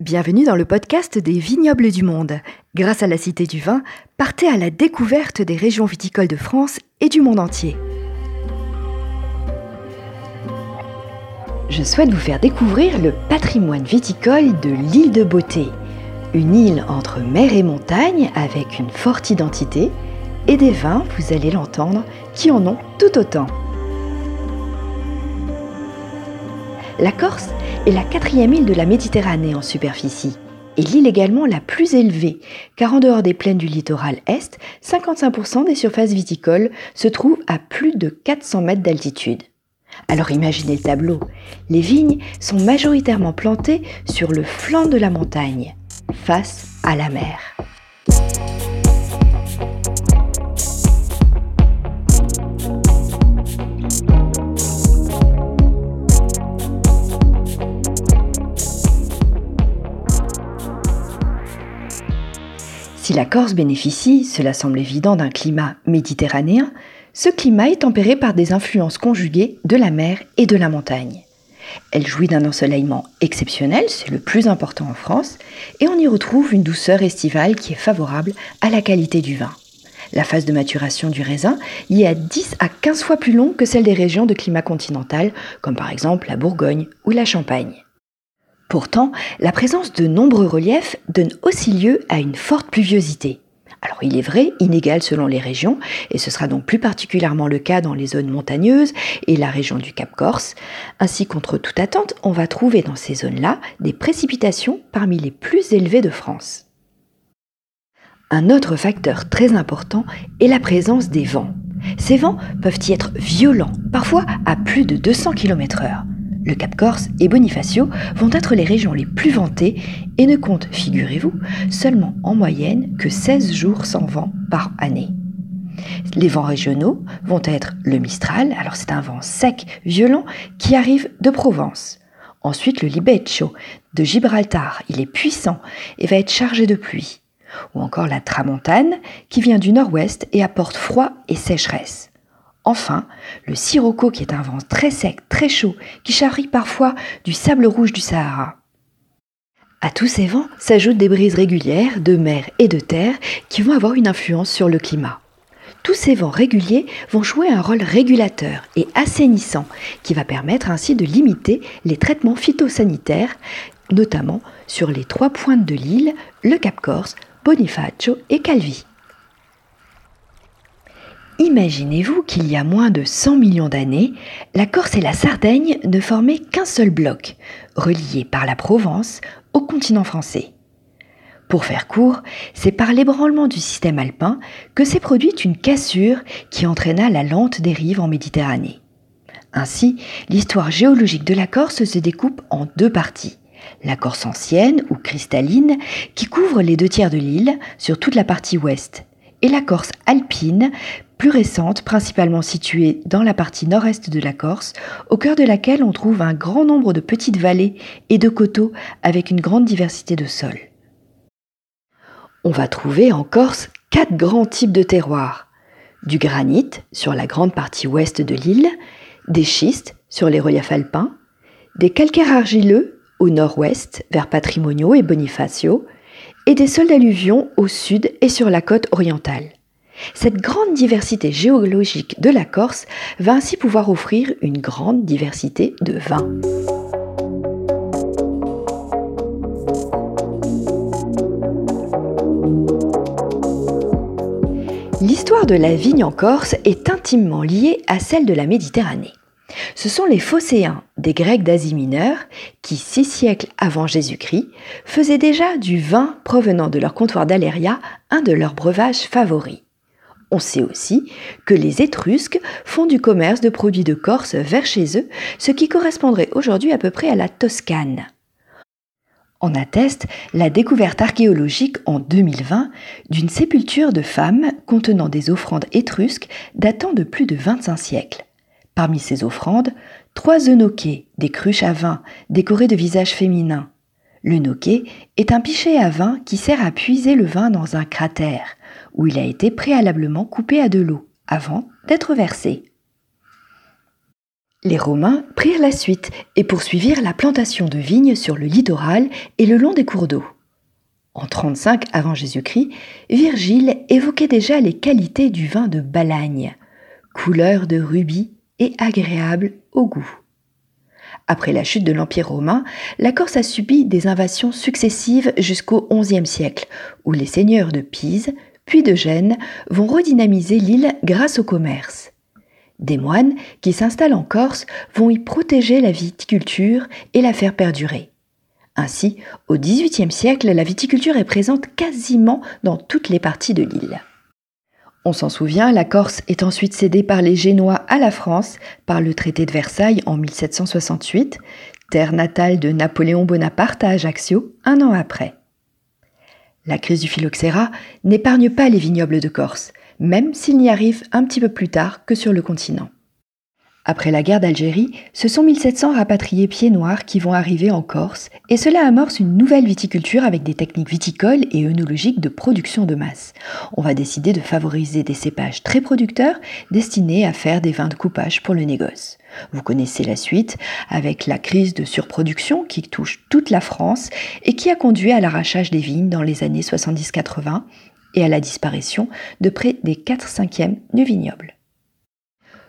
Bienvenue dans le podcast des vignobles du monde. Grâce à la Cité du Vin, partez à la découverte des régions viticoles de France et du monde entier. Je souhaite vous faire découvrir le patrimoine viticole de l'île de Beauté, une île entre mer et montagne avec une forte identité et des vins, vous allez l'entendre, qui en ont tout autant. La Corse est la quatrième île de la Méditerranée en superficie et l'île également la plus élevée, car en dehors des plaines du littoral est, 55% des surfaces viticoles se trouvent à plus de 400 mètres d'altitude. Alors imaginez le tableau. Les vignes sont majoritairement plantées sur le flanc de la montagne, face à la mer. Si la Corse bénéficie, cela semble évident, d'un climat méditerranéen, ce climat est tempéré par des influences conjuguées de la mer et de la montagne. Elle jouit d'un ensoleillement exceptionnel, c'est le plus important en France, et on y retrouve une douceur estivale qui est favorable à la qualité du vin. La phase de maturation du raisin y est à 10 à 15 fois plus longue que celle des régions de climat continental, comme par exemple la Bourgogne ou la Champagne. Pourtant, la présence de nombreux reliefs donne aussi lieu à une forte pluviosité. Alors il est vrai, inégale selon les régions, et ce sera donc plus particulièrement le cas dans les zones montagneuses et la région du Cap Corse. Ainsi, contre toute attente, on va trouver dans ces zones-là des précipitations parmi les plus élevées de France. Un autre facteur très important est la présence des vents. Ces vents peuvent y être violents, parfois à plus de 200 km/h le Cap Corse et Bonifacio vont être les régions les plus ventées et ne comptent, figurez-vous, seulement en moyenne que 16 jours sans vent par année. Les vents régionaux vont être le Mistral, alors c'est un vent sec, violent, qui arrive de Provence. Ensuite le Libeccio de Gibraltar, il est puissant et va être chargé de pluie. Ou encore la Tramontane qui vient du nord-ouest et apporte froid et sécheresse. Enfin, le sirocco qui est un vent très sec, très chaud, qui charrie parfois du sable rouge du Sahara. À tous ces vents s'ajoutent des brises régulières de mer et de terre qui vont avoir une influence sur le climat. Tous ces vents réguliers vont jouer un rôle régulateur et assainissant qui va permettre ainsi de limiter les traitements phytosanitaires, notamment sur les trois pointes de l'île, le Cap Corse, Bonifacio et Calvi. Imaginez-vous qu'il y a moins de 100 millions d'années, la Corse et la Sardaigne ne formaient qu'un seul bloc, relié par la Provence au continent français. Pour faire court, c'est par l'ébranlement du système alpin que s'est produite une cassure qui entraîna la lente dérive en Méditerranée. Ainsi, l'histoire géologique de la Corse se découpe en deux parties. La Corse ancienne ou cristalline, qui couvre les deux tiers de l'île sur toute la partie ouest, et la Corse alpine, plus récente, principalement située dans la partie nord-est de la Corse, au cœur de laquelle on trouve un grand nombre de petites vallées et de coteaux avec une grande diversité de sols. On va trouver en Corse quatre grands types de terroirs. Du granit sur la grande partie ouest de l'île, des schistes sur les reliefs alpins, des calcaires argileux au nord-ouest vers Patrimonio et Bonifacio, et des sols d'alluvions au sud et sur la côte orientale. Cette grande diversité géologique de la Corse va ainsi pouvoir offrir une grande diversité de vins. L'histoire de la vigne en Corse est intimement liée à celle de la Méditerranée. Ce sont les Phocéens, des Grecs d'Asie mineure, qui, six siècles avant Jésus-Christ, faisaient déjà du vin provenant de leur comptoir d'Aléria un de leurs breuvages favoris. On sait aussi que les Étrusques font du commerce de produits de Corse vers chez eux, ce qui correspondrait aujourd'hui à peu près à la Toscane. On atteste la découverte archéologique en 2020 d'une sépulture de femmes contenant des offrandes étrusques datant de plus de 25 siècles. Parmi ces offrandes, trois eunoquets, des cruches à vin décorées de visages féminins. Le noquet est un pichet à vin qui sert à puiser le vin dans un cratère, où il a été préalablement coupé à de l'eau, avant d'être versé. Les Romains prirent la suite et poursuivirent la plantation de vignes sur le littoral et le long des cours d'eau. En 35 avant Jésus-Christ, Virgile évoquait déjà les qualités du vin de Balagne, couleur de rubis et agréable au goût. Après la chute de l'Empire romain, la Corse a subi des invasions successives jusqu'au XIe siècle, où les seigneurs de Pise, puis de Gênes, vont redynamiser l'île grâce au commerce. Des moines qui s'installent en Corse vont y protéger la viticulture et la faire perdurer. Ainsi, au XVIIIe siècle, la viticulture est présente quasiment dans toutes les parties de l'île. On s'en souvient, la Corse est ensuite cédée par les Génois à la France par le traité de Versailles en 1768, terre natale de Napoléon Bonaparte à Ajaccio un an après. La crise du phylloxéra n'épargne pas les vignobles de Corse, même s'il n'y arrive un petit peu plus tard que sur le continent. Après la guerre d'Algérie, ce sont 1700 rapatriés pieds noirs qui vont arriver en Corse, et cela amorce une nouvelle viticulture avec des techniques viticoles et œnologiques de production de masse. On va décider de favoriser des cépages très producteurs destinés à faire des vins de coupage pour le négoce. Vous connaissez la suite avec la crise de surproduction qui touche toute la France et qui a conduit à l'arrachage des vignes dans les années 70-80 et à la disparition de près des 4 cinquièmes du vignoble.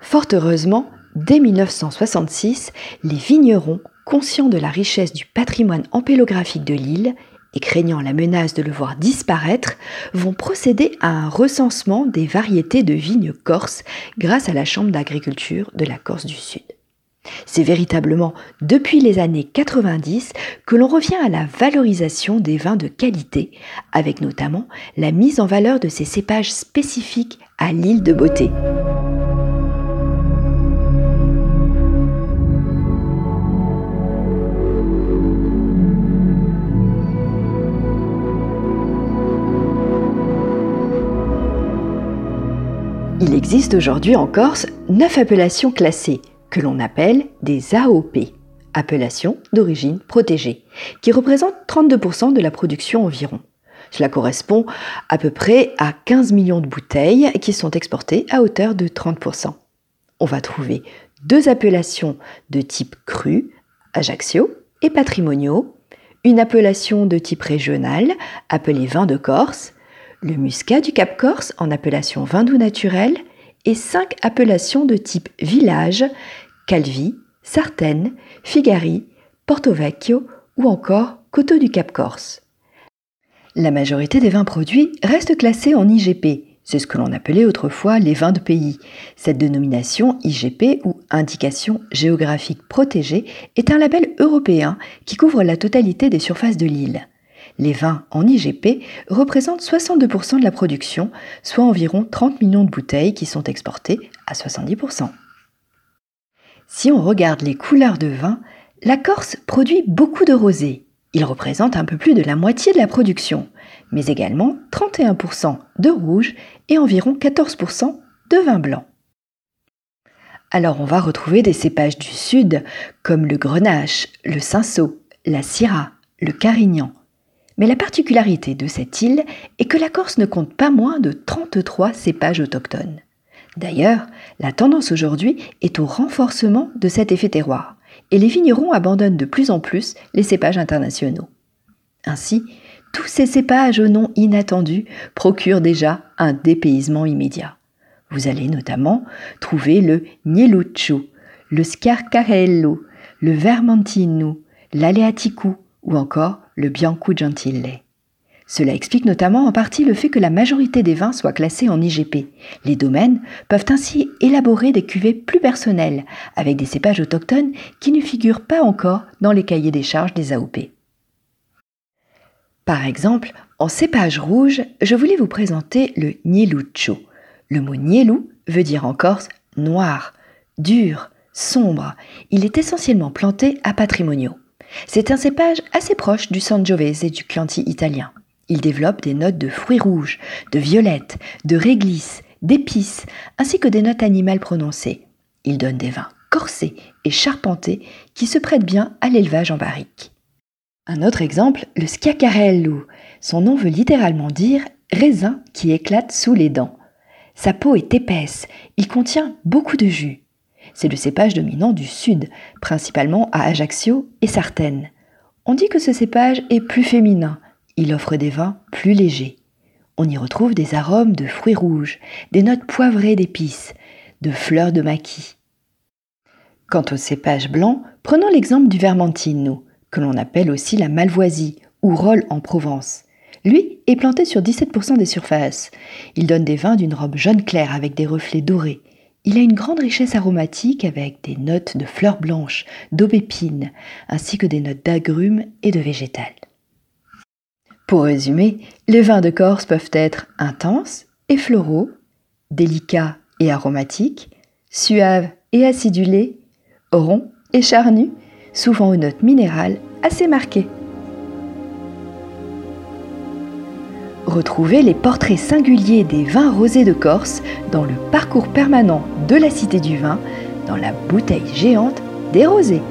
Fort heureusement, Dès 1966, les vignerons, conscients de la richesse du patrimoine ampélographique de l'île et craignant la menace de le voir disparaître, vont procéder à un recensement des variétés de vignes corses grâce à la Chambre d'agriculture de la Corse du Sud. C'est véritablement depuis les années 90 que l'on revient à la valorisation des vins de qualité, avec notamment la mise en valeur de ces cépages spécifiques à l'île de beauté. Il existe aujourd'hui en Corse neuf appellations classées, que l'on appelle des AOP, appellations d'origine protégée, qui représentent 32% de la production environ. Cela correspond à peu près à 15 millions de bouteilles qui sont exportées à hauteur de 30%. On va trouver deux appellations de type cru, Ajaccio, et patrimoniaux, une appellation de type régional, appelée vin de Corse, le muscat du Cap Corse en appellation vin doux naturel et cinq appellations de type village, Calvi, Sartène, Figari, Porto Vecchio ou encore Coteau du Cap Corse. La majorité des vins produits reste classée en IGP, c'est ce que l'on appelait autrefois les vins de pays. Cette dénomination IGP ou indication géographique protégée est un label européen qui couvre la totalité des surfaces de l'île. Les vins en IGP représentent 62% de la production, soit environ 30 millions de bouteilles qui sont exportées à 70%. Si on regarde les couleurs de vin, la Corse produit beaucoup de rosé. Il représente un peu plus de la moitié de la production, mais également 31% de rouge et environ 14% de vin blanc. Alors on va retrouver des cépages du sud comme le grenache, le cinsault, la syrah, le carignan, mais la particularité de cette île est que la Corse ne compte pas moins de 33 cépages autochtones. D'ailleurs, la tendance aujourd'hui est au renforcement de cet effet terroir, et les vignerons abandonnent de plus en plus les cépages internationaux. Ainsi, tous ces cépages au nom inattendu procurent déjà un dépaysement immédiat. Vous allez notamment trouver le Nieluccio, le Scarcarello, le Vermentino, l'Aleatico ou encore le Bianco Gentile. Cela explique notamment en partie le fait que la majorité des vins soient classés en IGP. Les domaines peuvent ainsi élaborer des cuvées plus personnelles, avec des cépages autochtones qui ne figurent pas encore dans les cahiers des charges des AOP. Par exemple, en cépage rouge, je voulais vous présenter le Nieluccio. Le mot Nielou veut dire en corse noir, dur, sombre. Il est essentiellement planté à Patrimonio. C'est un cépage assez proche du Sangiovese et du Chianti italien. Il développe des notes de fruits rouges, de violettes, de réglisse, d'épices, ainsi que des notes animales prononcées. Il donne des vins corsés et charpentés qui se prêtent bien à l'élevage en barrique. Un autre exemple, le Schiacarello. Son nom veut littéralement dire raisin qui éclate sous les dents. Sa peau est épaisse, il contient beaucoup de jus. C'est le cépage dominant du sud, principalement à Ajaccio et Sartène. On dit que ce cépage est plus féminin, il offre des vins plus légers. On y retrouve des arômes de fruits rouges, des notes poivrées d'épices, de fleurs de maquis. Quant au cépage blanc, prenons l'exemple du Vermentino, que l'on appelle aussi la Malvoisie ou Rolle en Provence. Lui est planté sur 17% des surfaces. Il donne des vins d'une robe jaune claire avec des reflets dorés. Il a une grande richesse aromatique avec des notes de fleurs blanches, d'aubépine, ainsi que des notes d'agrumes et de végétal. Pour résumer, les vins de Corse peuvent être intenses et floraux, délicats et aromatiques, suaves et acidulés, ronds et charnus, souvent aux notes minérales assez marquées. Retrouvez les portraits singuliers des vins rosés de Corse dans le parcours permanent de la Cité du Vin, dans la bouteille géante des rosés.